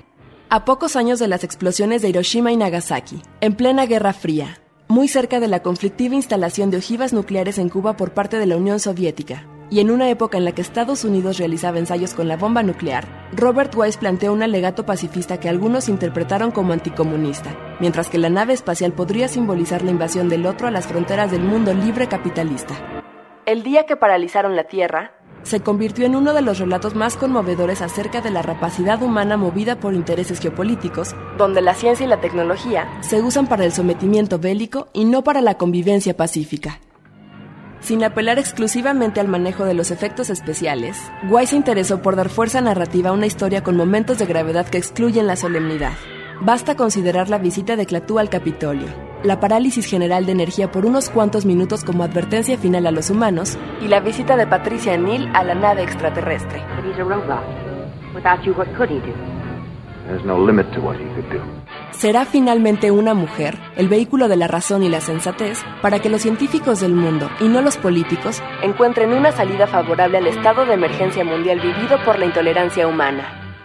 A pocos años de las explosiones de Hiroshima y Nagasaki, en plena Guerra Fría, muy cerca de la conflictiva instalación de ojivas nucleares en Cuba por parte de la Unión Soviética, y en una época en la que Estados Unidos realizaba ensayos con la bomba nuclear, Robert Wise planteó un alegato pacifista que algunos interpretaron como anticomunista, mientras que la nave espacial podría simbolizar la invasión del otro a las fronteras del mundo libre capitalista. El día que paralizaron la Tierra, se convirtió en uno de los relatos más conmovedores acerca de la rapacidad humana movida por intereses geopolíticos, donde la ciencia y la tecnología se usan para el sometimiento bélico y no para la convivencia pacífica. Sin apelar exclusivamente al manejo de los efectos especiales, Wise se interesó por dar fuerza narrativa a una historia con momentos de gravedad que excluyen la solemnidad. Basta considerar la visita de Clatú al Capitolio, la parálisis general de energía por unos cuantos minutos como advertencia final a los humanos y la visita de Patricia Neal a la nave extraterrestre. There's no limit to what he could do. ¿Será finalmente una mujer el vehículo de la razón y la sensatez para que los científicos del mundo, y no los políticos, encuentren una salida favorable al estado de emergencia mundial vivido por la intolerancia humana?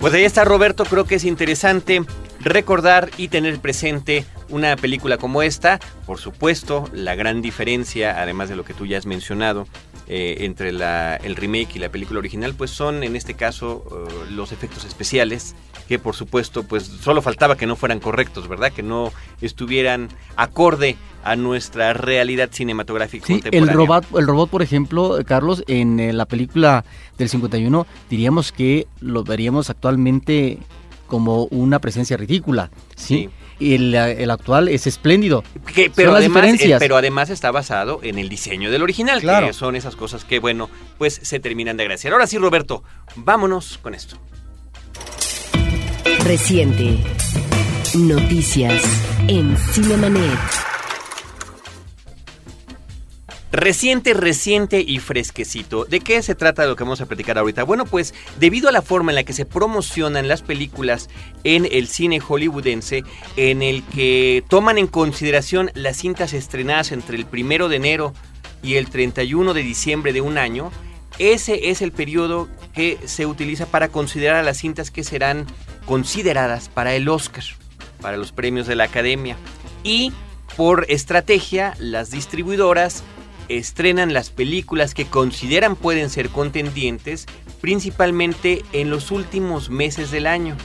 Pues ahí está Roberto, creo que es interesante recordar y tener presente una película como esta. Por supuesto, la gran diferencia, además de lo que tú ya has mencionado, eh, entre la- el remake y la película original, pues son en este caso eh, los efectos especiales, que por supuesto, pues solo faltaba que no fueran correctos, ¿verdad? Que no estuvieran acorde a nuestra realidad cinematográfica Sí, el robot, el robot, por ejemplo, Carlos, en eh, la película del 51, diríamos que lo veríamos actualmente como una presencia ridícula, ¿sí? Y el, el actual es espléndido. Que- pero, Son las además, eh, diferencias. pero además está basado en el diseño del original, Claro. que son esas cosas que, bueno, pues se terminan de agraciar. Ahora sí, Roberto, vámonos con esto. Reciente. Noticias en Cinemanet. Reciente, reciente y fresquecito. ¿De qué se trata lo que vamos a platicar ahorita? Bueno, pues debido a la forma en la que se promocionan las películas en el cine hollywoodense, en el que toman en consideración las cintas estrenadas entre el primero de enero y el 31 de diciembre de un año, ese es el periodo que se utiliza para considerar a las cintas que serán consideradas para el Oscar, para los premios de la Academia. Y por estrategia, las distribuidoras estrenan las películas que consideran pueden ser contendientes, principalmente en los últimos meses del año.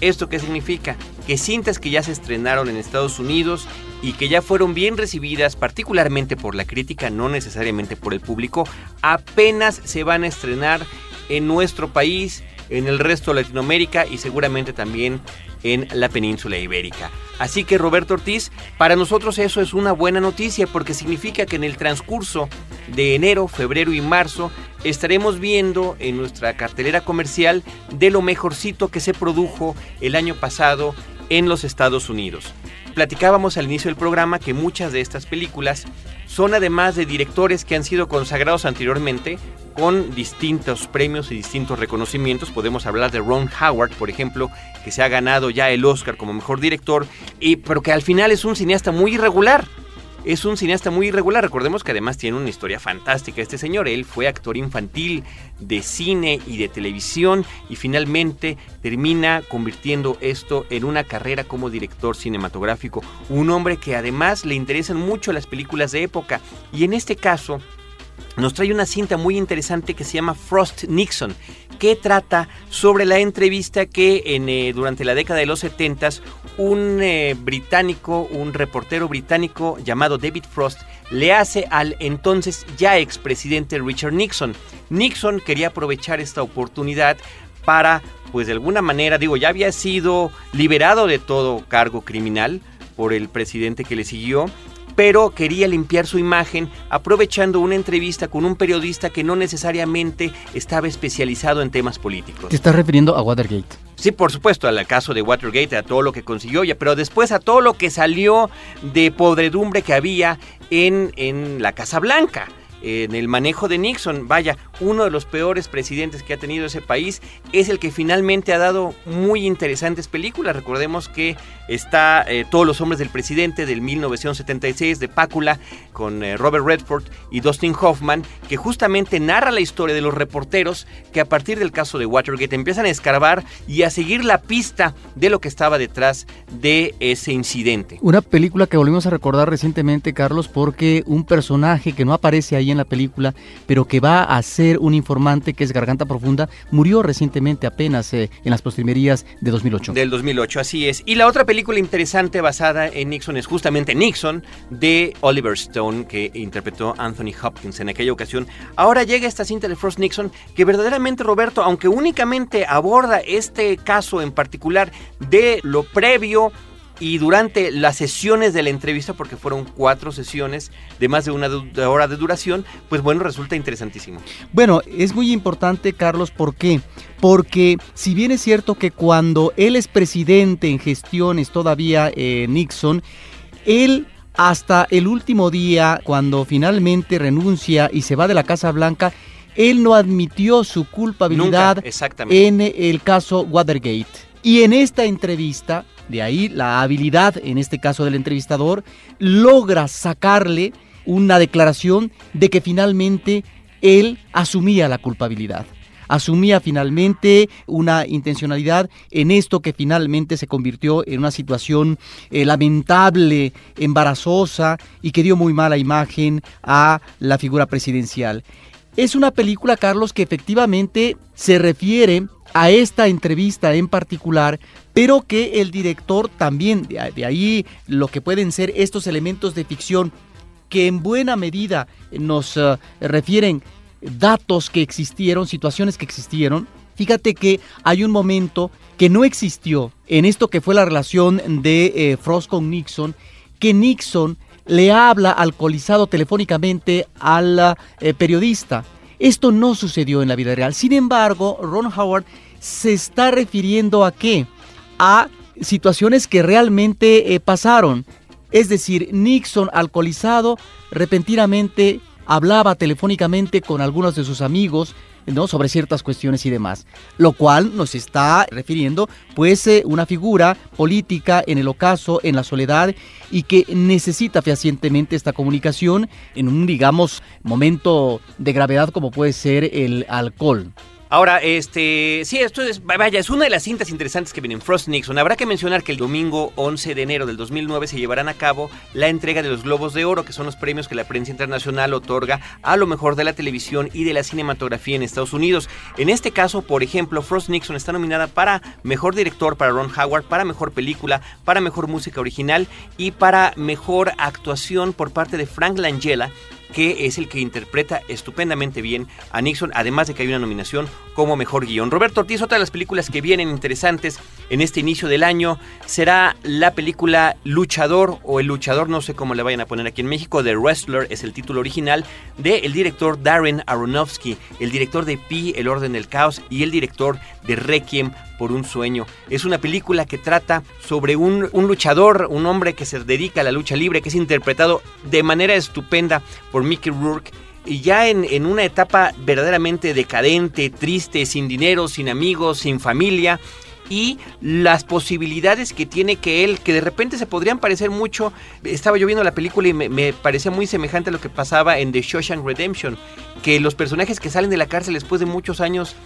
¿Esto qué significa? Que cintas que ya se estrenaron en Estados Unidos y que ya fueron bien recibidas, particularmente por la crítica, no necesariamente por el público, apenas se van a estrenar en nuestro país, en el resto de Latinoamérica y seguramente también en la península ibérica. Así que Roberto Ortiz, para nosotros eso es una buena noticia porque significa que en el transcurso de enero, febrero y marzo estaremos viendo en nuestra cartelera comercial de lo mejorcito que se produjo el año pasado en los Estados Unidos. Platicábamos al inicio del programa que muchas de estas películas son además de directores que han sido consagrados anteriormente con distintos premios y distintos reconocimientos. Podemos hablar de Ron Howard, por ejemplo, que se ha ganado ya el Oscar como mejor director, y, pero que al final es un cineasta muy irregular es un cineasta muy irregular. Recordemos que además tiene una historia fantástica este señor. Él fue actor infantil de cine y de televisión y finalmente termina convirtiendo esto en una carrera como director cinematográfico. Un hombre que además le interesan mucho las películas de época y en este caso nos trae una cinta muy interesante que se llama Frost Nixon, que trata sobre la entrevista que eh, durante la década de los 70 un eh, británico, un reportero británico llamado David Frost, le hace al entonces ya expresidente Richard Nixon. Nixon quería aprovechar esta oportunidad para, pues de alguna manera, digo, ya había sido liberado de todo cargo criminal por el presidente que le siguió pero quería limpiar su imagen aprovechando una entrevista con un periodista que no necesariamente estaba especializado en temas políticos. Te estás refiriendo a Watergate. Sí, por supuesto, al caso de Watergate, a todo lo que consiguió, ya, pero después a todo lo que salió de podredumbre que había en, en la Casa Blanca en el manejo de Nixon. Vaya, uno de los peores presidentes que ha tenido ese país es el que finalmente ha dado muy interesantes películas. Recordemos que está eh, Todos los hombres del presidente del 1976 de Pácula con eh, Robert Redford y Dustin Hoffman, que justamente narra la historia de los reporteros que a partir del caso de Watergate empiezan a escarbar y a seguir la pista de lo que estaba detrás de ese incidente. Una película que volvimos a recordar recientemente, Carlos, porque un personaje que no aparece ahí en la película, pero que va a ser un informante que es Garganta Profunda, murió recientemente apenas eh, en las postrimerías de 2008. Del 2008, así es. Y la otra película interesante basada en Nixon es justamente Nixon de Oliver Stone, que interpretó Anthony Hopkins en aquella ocasión. Ahora llega esta cinta de Frost Nixon, que verdaderamente Roberto, aunque únicamente aborda este caso en particular de lo previo y durante las sesiones de la entrevista, porque fueron cuatro sesiones de más de una hora de duración, pues bueno, resulta interesantísimo. Bueno, es muy importante, Carlos, ¿por qué? Porque si bien es cierto que cuando él es presidente en gestiones todavía eh, Nixon, él hasta el último día, cuando finalmente renuncia y se va de la Casa Blanca, él no admitió su culpabilidad en el caso Watergate. Y en esta entrevista, de ahí la habilidad, en este caso del entrevistador, logra sacarle una declaración de que finalmente él asumía la culpabilidad. Asumía finalmente una intencionalidad en esto que finalmente se convirtió en una situación eh, lamentable, embarazosa y que dio muy mala imagen a la figura presidencial. Es una película, Carlos, que efectivamente se refiere a esta entrevista en particular, pero que el director también, de ahí lo que pueden ser estos elementos de ficción que en buena medida nos eh, refieren datos que existieron, situaciones que existieron. Fíjate que hay un momento que no existió en esto que fue la relación de eh, Frost con Nixon, que Nixon le habla alcoholizado telefónicamente al eh, periodista esto no sucedió en la vida real. Sin embargo, Ron Howard se está refiriendo a qué? A situaciones que realmente eh, pasaron. Es decir, Nixon alcoholizado repentinamente hablaba telefónicamente con algunos de sus amigos ¿no? sobre ciertas cuestiones y demás, lo cual nos está refiriendo pues eh, una figura política en el ocaso, en la soledad y que necesita fehacientemente esta comunicación en un digamos momento de gravedad como puede ser el alcohol. Ahora, este, sí, esto es, vaya, es una de las cintas interesantes que vienen Frost Nixon. Habrá que mencionar que el domingo 11 de enero del 2009 se llevarán a cabo la entrega de los Globos de Oro, que son los premios que la prensa internacional otorga a lo mejor de la televisión y de la cinematografía en Estados Unidos. En este caso, por ejemplo, Frost Nixon está nominada para mejor director para Ron Howard, para mejor película, para mejor música original y para mejor actuación por parte de Frank Langella que es el que interpreta estupendamente bien a Nixon, además de que hay una nominación como mejor guion. Roberto Ortiz, otra de las películas que vienen interesantes en este inicio del año será la película Luchador o El Luchador, no sé cómo le vayan a poner aquí en México, The Wrestler es el título original del director Darren Aronofsky, el director de Pi, El Orden del Caos y el director de Requiem por un sueño. Es una película que trata sobre un, luchador, un hombre que se dedica a la lucha libre, que es interpretado de manera estupenda por Mickey Rourke. Y ya en una etapa verdaderamente decadente, triste, sin dinero, sin amigos, sin familia, y las posibilidades que tiene que él, que de repente se podrían parecer mucho. Estaba yo viendo la película y me, me, parecía muy semejante a lo que pasaba en The Shawshank Redemption, que los personajes que salen de la cárcel después de muchos años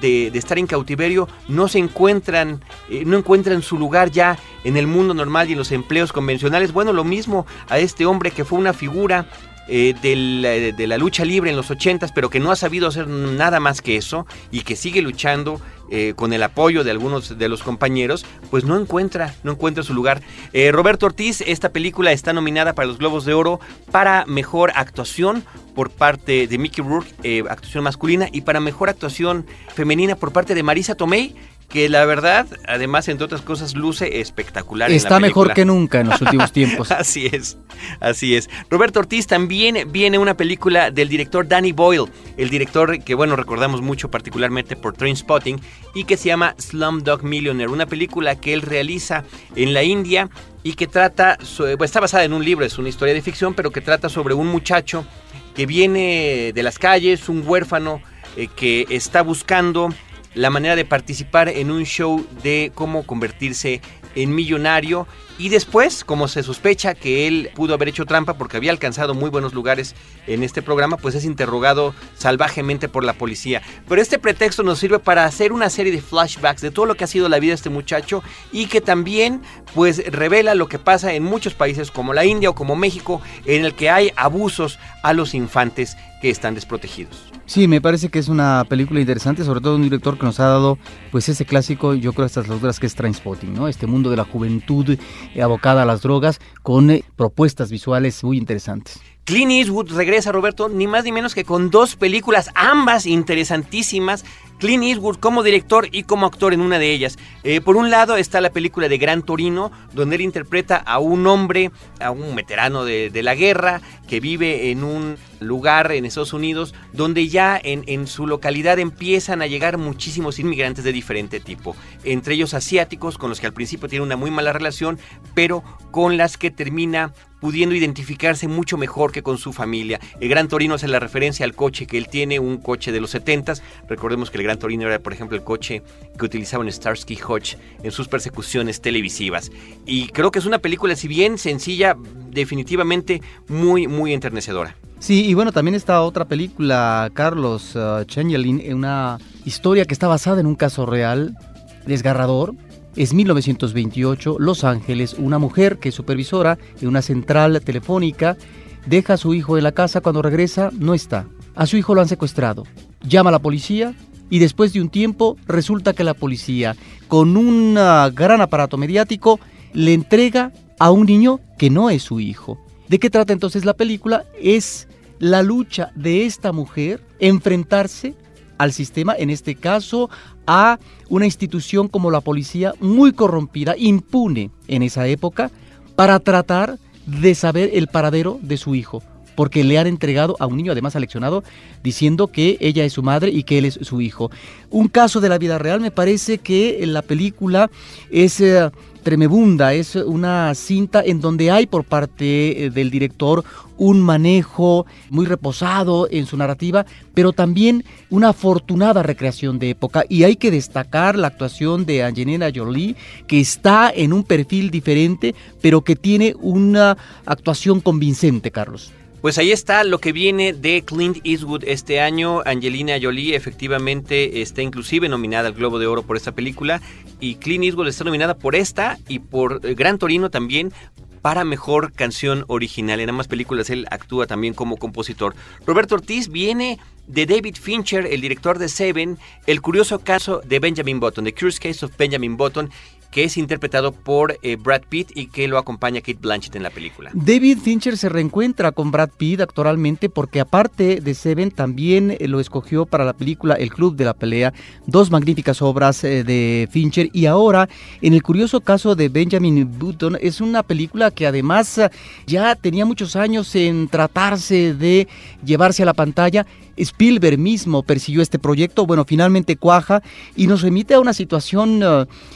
de, de, estar en cautiverio no se encuentran, eh, no encuentran su lugar ya en el mundo normal y en los empleos convencionales. Bueno, lo mismo a este hombre que fue una figura eh, de, de, la lucha libre en los ochentas, pero que no ha sabido hacer nada más que eso y que sigue luchando eh, con el apoyo de algunos de los compañeros, pues no encuentra, no encuentra su lugar. Eh, Roberto Ortiz, esta película está nominada para los Globos de Oro para mejor actuación por parte de Mickey Rourke, eh, actuación masculina, y para mejor actuación femenina por parte de Marisa Tomei, que la verdad, además, entre otras cosas, luce espectacular. Está mejor que nunca en los últimos tiempos. así es, así es. Roberto Ortiz también viene una película del director Danny Boyle, el director que, bueno, recordamos mucho particularmente por Trainspotting, y que se llama Slumdog Millionaire, una película que él realiza en la India y que trata, pues, está basada en un libro, es una historia de ficción, pero que trata sobre un muchacho que viene de las calles, un huérfano eh, que está buscando la manera de participar en un show de cómo convertirse en millonario y después, como se sospecha que él pudo haber hecho trampa porque había alcanzado muy buenos lugares en este programa, pues es interrogado salvajemente por la policía. Pero este pretexto nos sirve para hacer una serie de flashbacks de todo lo que ha sido la vida de este muchacho y que también pues revela lo que pasa en muchos países como la India o como México en el que hay abusos a los infantes que están desprotegidos. Sí, me parece que es una película interesante, sobre todo un director que nos ha dado pues ese clásico, yo creo estas otras que es Trainspotting, ¿no? Este mundo de la juventud abocada a las drogas con eh, propuestas visuales muy interesantes. Clint Eastwood regresa, Roberto, ni más ni menos que con dos películas, ambas interesantísimas. Clint Eastwood como director y como actor en una de ellas. Eh, por un lado está la película de Gran Torino, donde él interpreta a un hombre, a un veterano de, de la guerra, que vive en un lugar en Estados Unidos, donde ya en, en, su localidad empiezan a llegar muchísimos inmigrantes de diferente tipo, entre ellos asiáticos, con los que al principio tiene una muy mala relación, pero con las que termina pudiendo identificarse mucho mejor que con su familia. El Gran Torino hace la referencia al coche que él tiene, un coche de los 70 Recordemos que el Gran Torino era, por ejemplo, el coche que utilizaba en Starsky Hodge en sus persecuciones televisivas. Y creo que es una película, si bien sencilla, definitivamente muy, muy enternecedora. Sí, y bueno, también está otra película, Carlos uh, Changeling, una historia que está basada en un caso real, desgarrador, es 1928, Los Ángeles, una mujer que es supervisora en una central telefónica deja a su hijo en la casa, cuando regresa no está. A su hijo lo han secuestrado. Llama a la policía y después de un tiempo resulta que la policía, con un gran aparato mediático, le entrega a un niño que no es su hijo. ¿De qué trata entonces la película? Es la lucha de esta mujer enfrentarse al sistema, en este caso a una institución como la policía muy corrompida, impune en esa época, para tratar de saber el paradero de su hijo, porque le han entregado a un niño además aleccionado diciendo que ella es su madre y que él es su hijo. Un caso de la vida real, me parece que la película es... Eh, tremebunda, es una cinta en donde hay por parte eh, del director un manejo muy reposado en su narrativa, pero también una afortunada recreación de época. Y hay que destacar la actuación de Angelina Jolie, que está en un perfil diferente, pero que tiene una actuación convincente, Carlos. Pues ahí está lo que viene de Clint Eastwood este año. Angelina Jolie efectivamente está inclusive nominada al Globo de Oro por esta película y Clint Eastwood está nominada por esta y por eh, Gran Torino también para mejor canción original. En ambas películas él actúa también como compositor. Roberto Ortiz viene de David Fincher, el director de Seven, el curioso caso de Benjamin Button, The Curious Case of Benjamin Button, que es interpretado por eh, Brad Pitt y que lo acompaña Kate Blanchett en la película. David Fincher se reencuentra con Brad Pitt actualmente porque aparte de Seven también eh, lo escogió para la película El Club de la Pelea, dos magníficas obras eh, de Fincher y ahora en el curioso caso de Benjamin Button es una película que además ya tenía muchos años en tratarse de llevarse a la pantalla Spielberg mismo persiguió este proyecto, bueno, finalmente cuaja y nos remite a una situación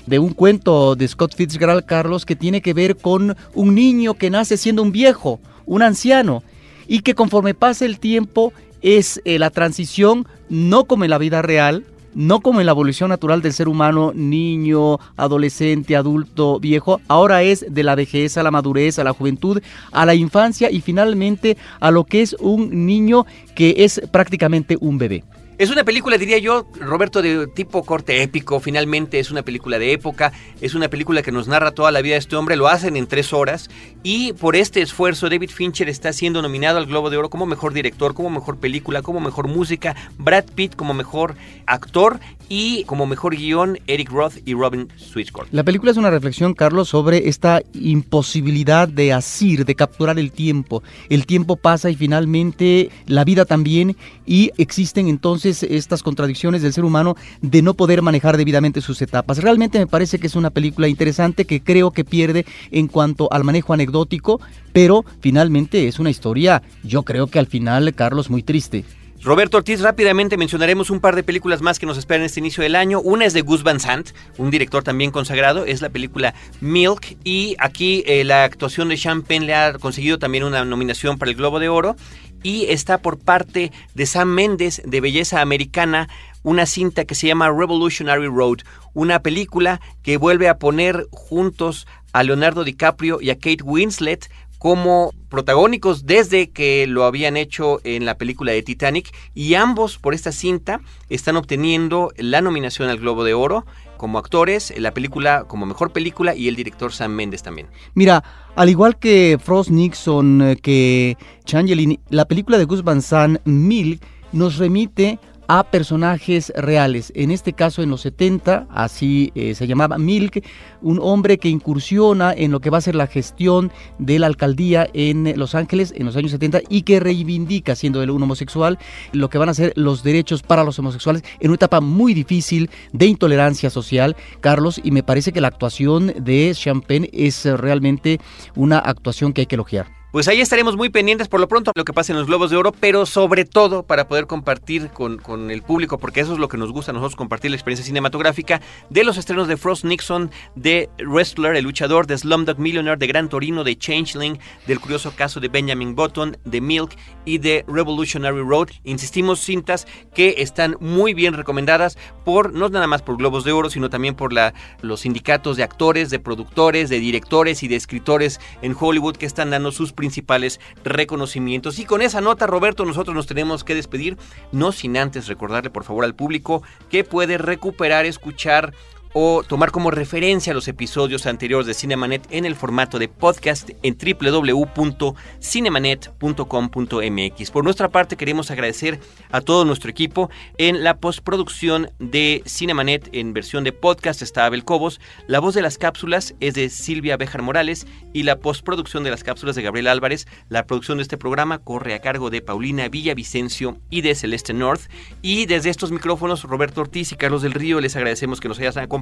de un cuento de Scott Fitzgerald Carlos que tiene que ver con un niño que nace siendo un viejo, un anciano, y que conforme pasa el tiempo es eh, la transición, no como en la vida real, no como en la evolución natural del ser humano, niño, adolescente, adulto, viejo, ahora es de la vejez a la madurez, a la juventud, a la infancia y finalmente a lo que es un niño que es prácticamente un bebé. Es una película, diría yo, Roberto, de tipo corte épico. Finalmente es una película de época. Es una película que nos narra toda la vida de este hombre. Lo hacen en tres horas. Y por este esfuerzo, David Fincher está siendo nominado al Globo de Oro como mejor director, como mejor película, como mejor música. Brad Pitt como mejor actor y como mejor guion, Eric Roth y Robin Switchcourt. La película es una reflexión, Carlos, sobre esta imposibilidad de asir, de capturar el tiempo. El tiempo pasa y finalmente la vida también. Y existen entonces estas contradicciones del ser humano de no poder manejar debidamente sus etapas. Realmente me parece que es una película interesante que creo que pierde en cuanto al manejo anecdótico, pero finalmente es una historia, yo creo que al final, Carlos, muy triste. Roberto Ortiz, rápidamente mencionaremos un par de películas más que nos esperan este inicio del año. Una es de Gus Van Sant, un director también consagrado, es la película Milk. Y aquí eh, la actuación de Sean Penn le ha conseguido también una nominación para el Globo de Oro y está por parte de Sam Mendes de Belleza Americana una cinta que se llama Revolutionary Road, una película que vuelve a poner juntos a Leonardo DiCaprio y a Kate Winslet como protagónicos desde que lo habían hecho en la película de Titanic y ambos por esta cinta están obteniendo la nominación al Globo de Oro como actores, la película como mejor película y el director Sam Mendes también. Mira, al igual que Frost Nixon, eh, que Changeling, la película de Gus Van Sant, Milk, nos remite a personajes reales. En este caso, en los 70, así eh, se llamaba Milk, un hombre que incursiona en lo que va a ser la gestión de la alcaldía en Los Ángeles en los años 70 y que reivindica, siendo él un homosexual, lo que van a ser los derechos para los homosexuales en una etapa muy difícil de intolerancia social, Carlos, y me parece que la actuación de Champagne es realmente una actuación que hay que elogiar. Pues ahí estaremos muy pendientes por lo pronto lo que pasa en los Globos de Oro, pero sobre todo para poder compartir con, con, el público, porque eso es lo que nos gusta a nosotros, compartir la experiencia cinematográfica de los estrenos de Frost Nixon, de Wrestler, el luchador, de Slumdog Millionaire, de Gran Torino, de Changeling, del curioso caso de Benjamin Button, de Milk y de Revolutionary Road. Insistimos, cintas que están muy bien recomendadas por, no nada más por Globos de Oro, sino también por la, los sindicatos de actores, de productores, de directores y de escritores en Hollywood que están dando sus principales reconocimientos. Y con esa nota, Roberto, nosotros nos tenemos que despedir, no sin antes recordarle por favor al público que puede recuperar, escuchar o tomar como referencia los episodios anteriores de Cinemanet en el formato de podcast en www.cinemanet.com.mx. Por nuestra parte queremos agradecer a todo nuestro equipo en la postproducción de Cinemanet en versión de podcast está Abel Cobos, la voz de las cápsulas es de Silvia Bejar Morales y la postproducción de las cápsulas de Gabriel Álvarez. La producción de este programa corre a cargo de Paulina Villavicencio y de Celeste North y desde estos micrófonos Roberto Ortiz y Carlos del Río les agradecemos que nos hayan acompañado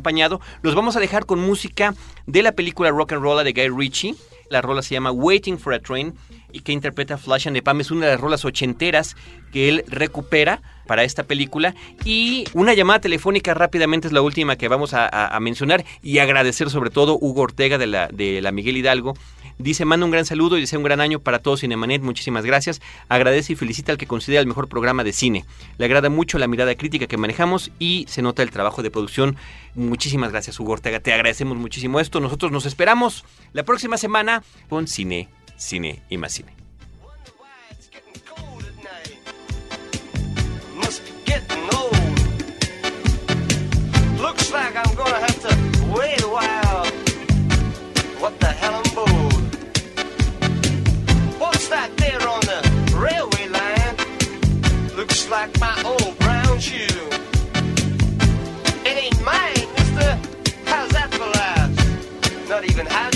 Los vamos a dejar con música de la película Rock and Roll de Guy Ritchie. La rola se llama Waiting for a Train y que interpreta Flash and the Pam. Es una de las rolas ochenteras que él recupera para esta película. Y una llamada telefónica rápidamente es la última que vamos a, a, a mencionar y agradecer sobre todo Hugo Ortega de la, de la Miguel Hidalgo Dice, manda un gran saludo y desea un gran año para todos Cinemanet. Muchísimas gracias. Agradece y felicita al que considera el mejor programa de cine. Le agrada mucho la mirada crítica que manejamos y se nota el trabajo de producción. Muchísimas gracias, Hugo Ortega. Te agradecemos muchísimo esto. Nosotros nos esperamos la próxima semana con Cine, Cine y más Cine. like my old brown shoe. It ain't mine, mister. How's that for last? Not even I.